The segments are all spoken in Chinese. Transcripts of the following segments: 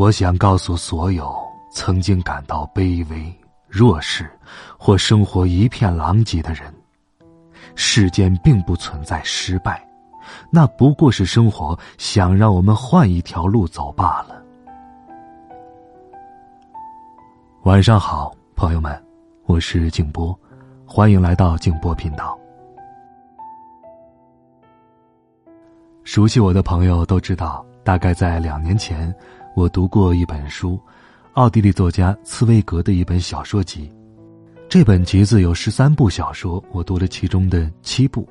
我想告诉所有曾经感到卑微、弱势或生活一片狼藉的人：世间并不存在失败，那不过是生活想让我们换一条路走罢了。晚上好，朋友们，我是静波，欢迎来到静波频道。熟悉我的朋友都知道，大概在两年前。我读过一本书，奥地利作家茨威格的一本小说集。这本集子有十三部小说，我读了其中的七部。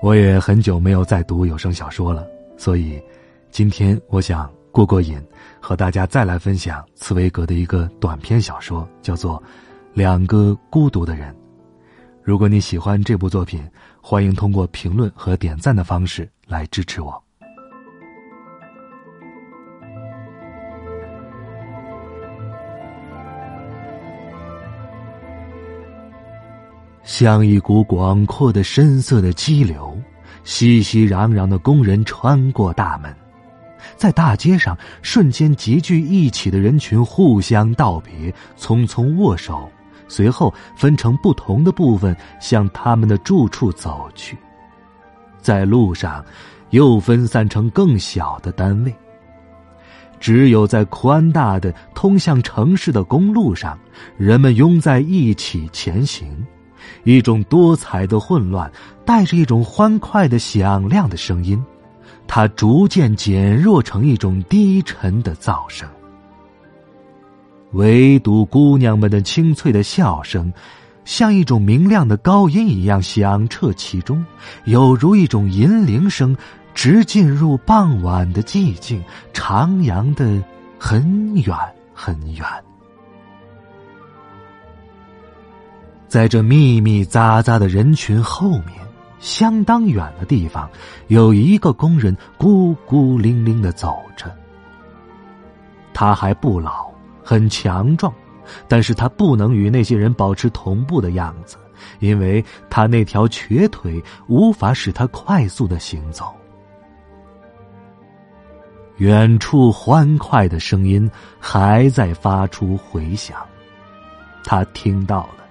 我也很久没有再读有声小说了，所以今天我想过过瘾，和大家再来分享茨威格的一个短篇小说，叫做《两个孤独的人》。如果你喜欢这部作品，欢迎通过评论和点赞的方式来支持我。像一股广阔的深色的激流，熙熙攘攘的工人穿过大门，在大街上瞬间集聚一起的人群互相道别，匆匆握手，随后分成不同的部分向他们的住处走去，在路上又分散成更小的单位。只有在宽大的通向城市的公路上，人们拥在一起前行。一种多彩的混乱，带着一种欢快的响亮的声音，它逐渐减弱成一种低沉的噪声。唯独姑娘们的清脆的笑声，像一种明亮的高音一样响彻其中，有如一种银铃声，直进入傍晚的寂静，徜徉的很远很远。在这密密匝匝的人群后面，相当远的地方，有一个工人孤孤零零的走着。他还不老，很强壮，但是他不能与那些人保持同步的样子，因为他那条瘸腿无法使他快速的行走。远处欢快的声音还在发出回响，他听到了。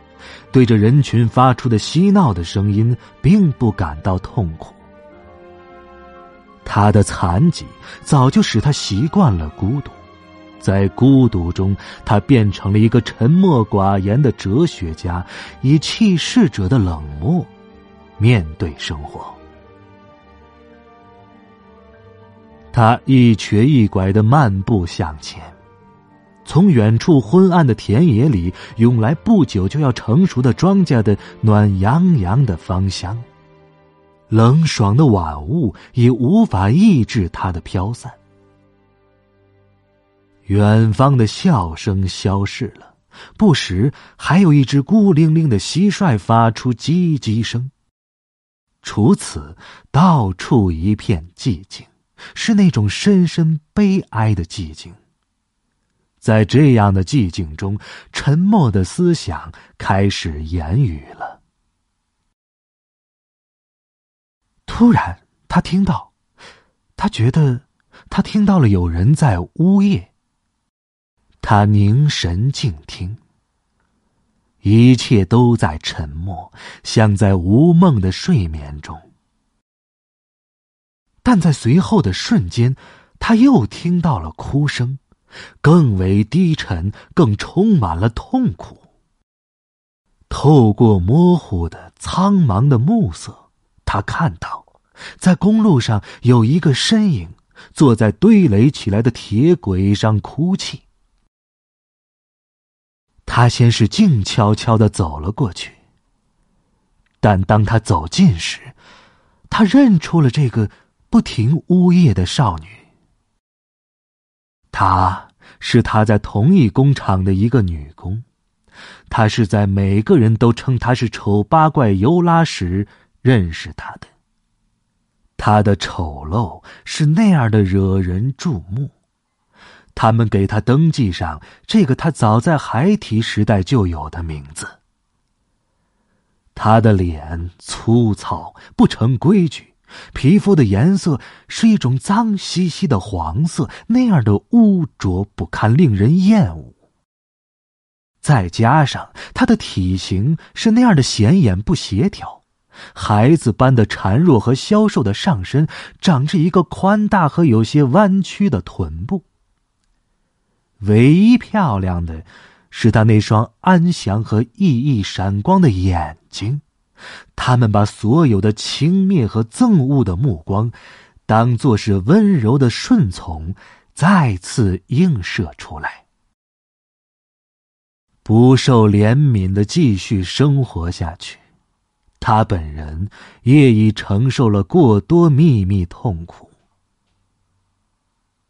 对着人群发出的嬉闹的声音，并不感到痛苦。他的残疾早就使他习惯了孤独，在孤独中，他变成了一个沉默寡言的哲学家，以弃世者的冷漠面对生活。他一瘸一拐的漫步向前。从远处昏暗的田野里涌来不久就要成熟的庄稼的暖洋洋的芳香，冷爽的晚雾也无法抑制它的飘散。远方的笑声消失了，不时还有一只孤零零的蟋蟀发出唧唧声。除此，到处一片寂静，是那种深深悲哀的寂静。在这样的寂静中，沉默的思想开始言语了。突然，他听到，他觉得，他听到了有人在呜咽。他凝神静听，一切都在沉默，像在无梦的睡眠中。但在随后的瞬间，他又听到了哭声。更为低沉，更充满了痛苦。透过模糊的、苍茫的暮色，他看到，在公路上有一个身影坐在堆垒起来的铁轨上哭泣。他先是静悄悄的走了过去，但当他走近时，他认出了这个不停呜咽的少女。她是他在同一工厂的一个女工，他是在每个人都称她是丑八怪尤拉时认识她的。她的丑陋是那样的惹人注目。他们给他登记上这个他早在孩提时代就有的名字。他的脸粗糙不成规矩，皮肤的颜色是一种脏兮兮的黄色，那样的污浊不堪，令人厌恶。再加上他的体型是那样的显眼不协调，孩子般的孱弱和消瘦的上身，长着一个宽大和有些弯曲的臀部。唯一漂亮的，是他那双安详和熠熠闪光的眼睛，他们把所有的轻蔑和憎恶的目光，当作是温柔的顺从，再次映射出来。不受怜悯的继续生活下去，他本人也已承受了过多秘密痛苦。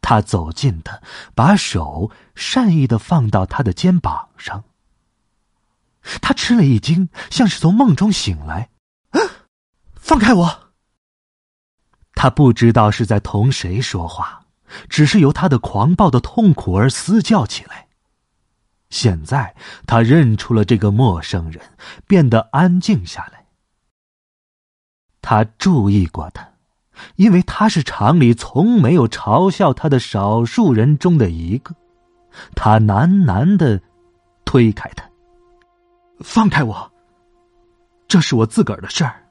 他走近他，把手善意的放到他的肩膀上。他吃了一惊，像是从梦中醒来。放开我！他不知道是在同谁说话，只是由他的狂暴的痛苦而嘶叫起来。现在他认出了这个陌生人，变得安静下来。他注意过他。因为他是厂里从没有嘲笑他的少数人中的一个，他喃喃的推开他，放开我。这是我自个儿的事儿。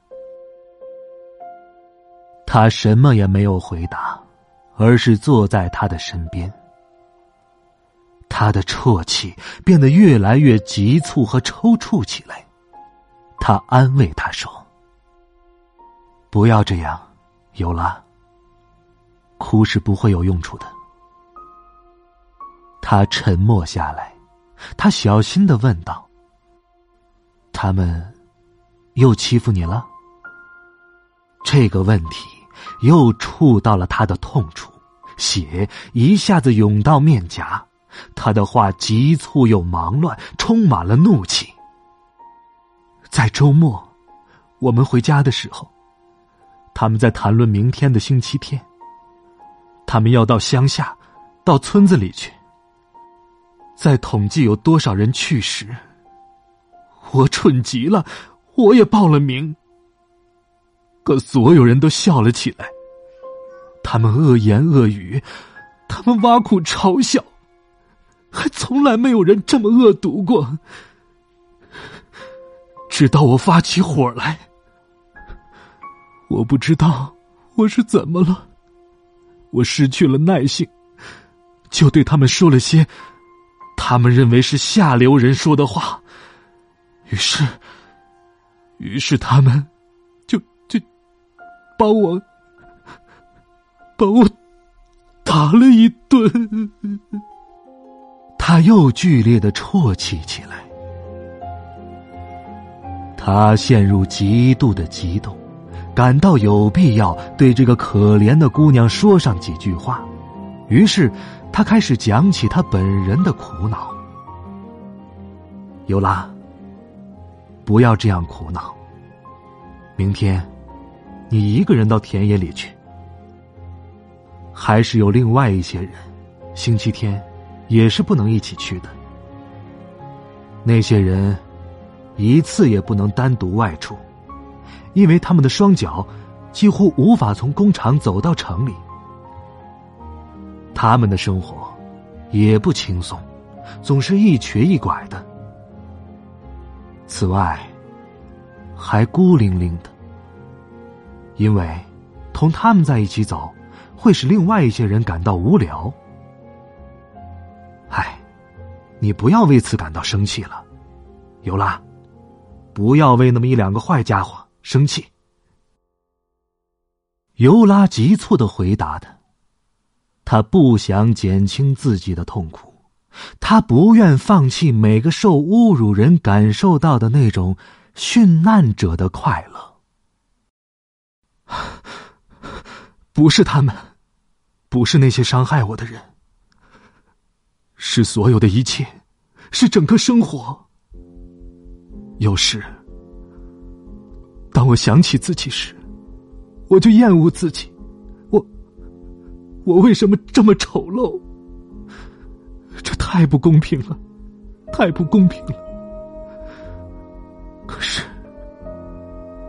他什么也没有回答，而是坐在他的身边。他的啜泣变得越来越急促和抽搐起来。他安慰他说：“不要这样。”有了，哭是不会有用处的。他沉默下来，他小心的问道：“他们又欺负你了？”这个问题又触到了他的痛处，血一下子涌到面颊。他的话急促又忙乱，充满了怒气。在周末，我们回家的时候。他们在谈论明天的星期天。他们要到乡下，到村子里去，在统计有多少人去世。我蠢极了，我也报了名。可所有人都笑了起来。他们恶言恶语，他们挖苦嘲笑，还从来没有人这么恶毒过。直到我发起火来。我不知道我是怎么了，我失去了耐性，就对他们说了些他们认为是下流人说的话。于是，于是他们就就把我把我打了一顿。他又剧烈的啜泣起来，他陷入极度的激动。感到有必要对这个可怜的姑娘说上几句话，于是他开始讲起他本人的苦恼。尤拉，不要这样苦恼。明天，你一个人到田野里去。还是有另外一些人，星期天也是不能一起去的。那些人，一次也不能单独外出。因为他们的双脚几乎无法从工厂走到城里，他们的生活也不轻松，总是一瘸一拐的。此外，还孤零零的，因为同他们在一起走会使另外一些人感到无聊。唉，你不要为此感到生气了，尤拉，不要为那么一两个坏家伙。生气，尤拉急促的回答他：“他不想减轻自己的痛苦，他不愿放弃每个受侮辱人感受到的那种殉难者的快乐。不是他们，不是那些伤害我的人，是所有的一切，是整个生活。有时，当我想起自己时，我就厌恶自己。我，我为什么这么丑陋？太不公平了，太不公平了。可是，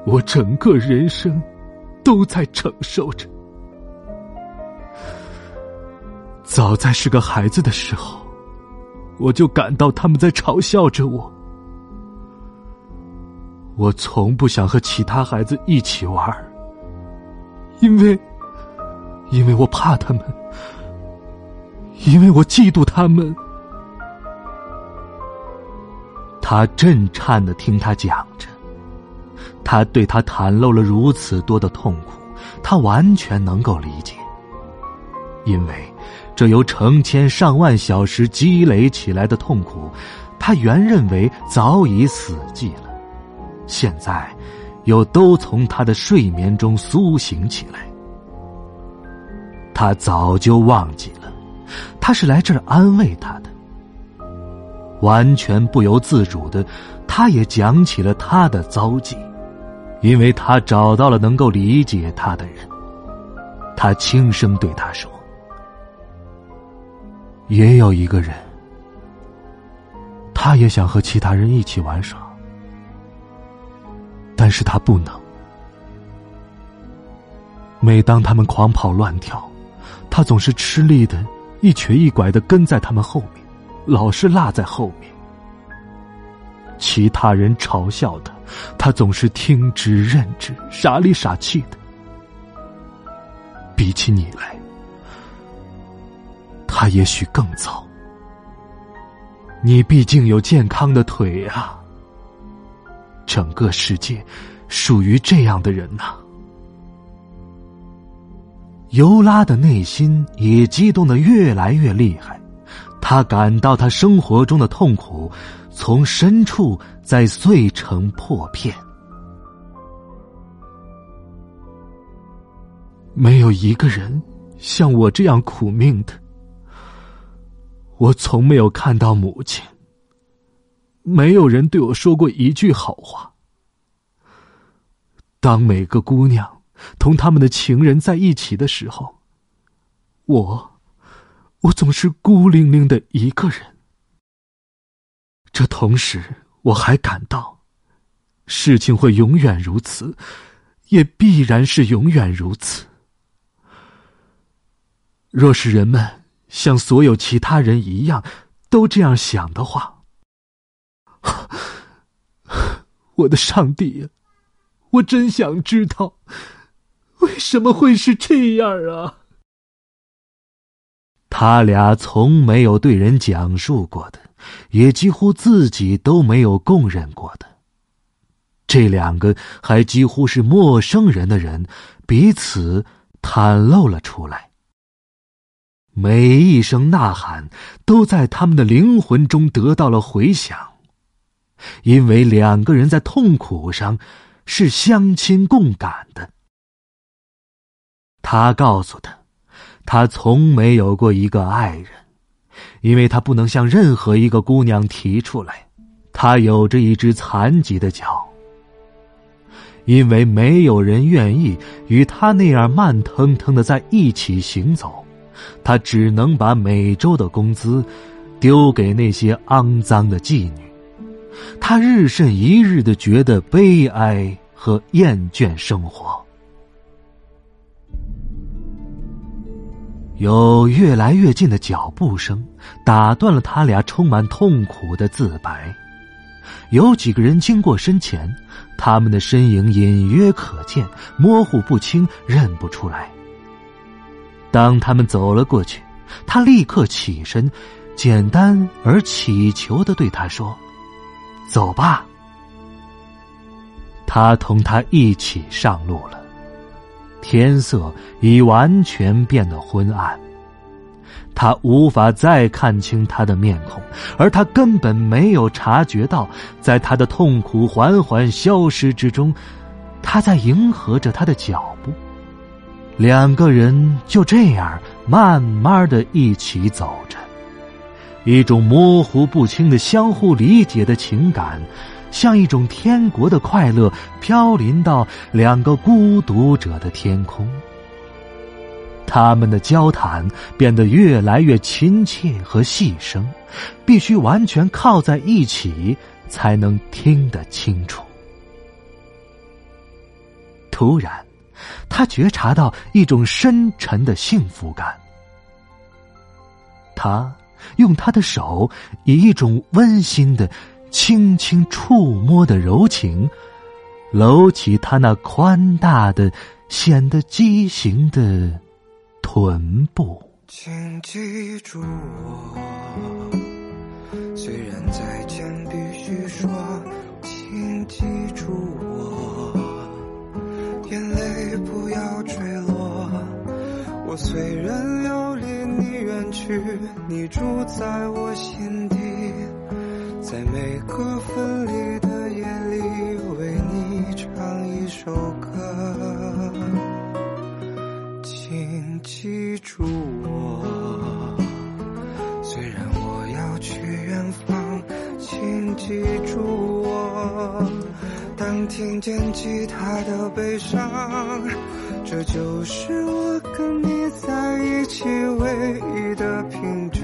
我整个人生都在承受着。早在是个孩子的时候，我就感到他们在嘲笑着我。我从不想和其他孩子一起玩，因为，因为我怕他们，因为我嫉妒他们。他震颤的听他讲着，他对他袒露了如此多的痛苦，他完全能够理解，因为这由成千上万小时积累起来的痛苦，他原认为早已死寂了。现在，又都从他的睡眠中苏醒起来。他早就忘记了，他是来这儿安慰他的。完全不由自主的，他也讲起了他的遭际，因为他找到了能够理解他的人。他轻声对他说：“也有一个人，他也想和其他人一起玩耍。”但是他不能。每当他们狂跑乱跳，他总是吃力的，一瘸一拐的跟在他们后面，老是落在后面。其他人嘲笑他，他总是听之任之，傻里傻气的。比起你来，他也许更糟。你毕竟有健康的腿啊。整个世界属于这样的人呐！尤拉的内心也激动的越来越厉害，他感到他生活中的痛苦从深处在碎成破片。没有一个人像我这样苦命的，我从没有看到母亲。没有人对我说过一句好话。当每个姑娘同他们的情人在一起的时候，我，我总是孤零零的一个人。这同时，我还感到，事情会永远如此，也必然是永远如此。若是人们像所有其他人一样都这样想的话，我的上帝呀！我真想知道，为什么会是这样啊？他俩从没有对人讲述过的，也几乎自己都没有供认过的，这两个还几乎是陌生人的人，彼此袒露了出来。每一声呐喊，都在他们的灵魂中得到了回响。因为两个人在痛苦上是相亲共感的。他告诉他，他从没有过一个爱人，因为他不能向任何一个姑娘提出来，他有着一只残疾的脚。因为没有人愿意与他那样慢腾腾的在一起行走，他只能把每周的工资丢给那些肮脏的妓女。他日甚一日的觉得悲哀和厌倦生活，有越来越近的脚步声打断了他俩充满痛苦的自白。有几个人经过身前，他们的身影隐约可见，模糊不清，认不出来。当他们走了过去，他立刻起身，简单而乞求的对他说。走吧，他同他一起上路了。天色已完全变得昏暗，他无法再看清他的面孔，而他根本没有察觉到，在他的痛苦缓缓消失之中，他在迎合着他的脚步。两个人就这样慢慢的一起走着。一种模糊不清的相互理解的情感，像一种天国的快乐，飘临到两个孤独者的天空。他们的交谈变得越来越亲切和细声，必须完全靠在一起才能听得清楚。突然，他觉察到一种深沉的幸福感。他用他的手，以一种温馨的、轻轻触摸的柔情，搂起他那宽大的、显得畸形的。臀部，请记住我。虽然再见必须说，请记住我。眼泪不要坠落。我虽然要离你远去，你住在我心底，在每个分离的夜里，为你唱一首歌。请记住我，虽然我要去远方，请记住我。当听见吉他的悲伤，这就是我跟你在一起唯一的凭据。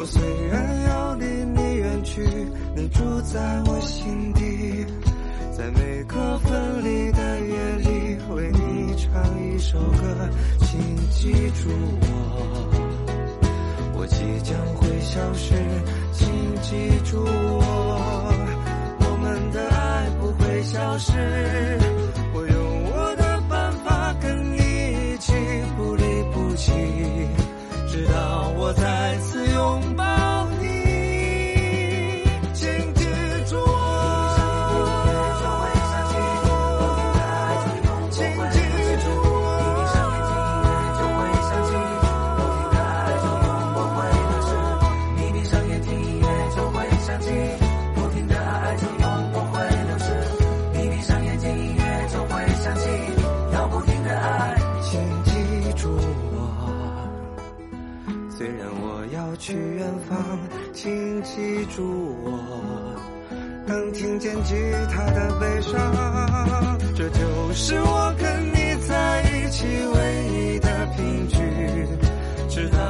我虽然要离你远去你住在我心底在每个分离的夜里为你唱一首歌请记住我。我即将会消失请记住我。我们的爱不会消失祝我能听见吉他的悲伤，这就是我跟你在一起唯一的凭据，直到。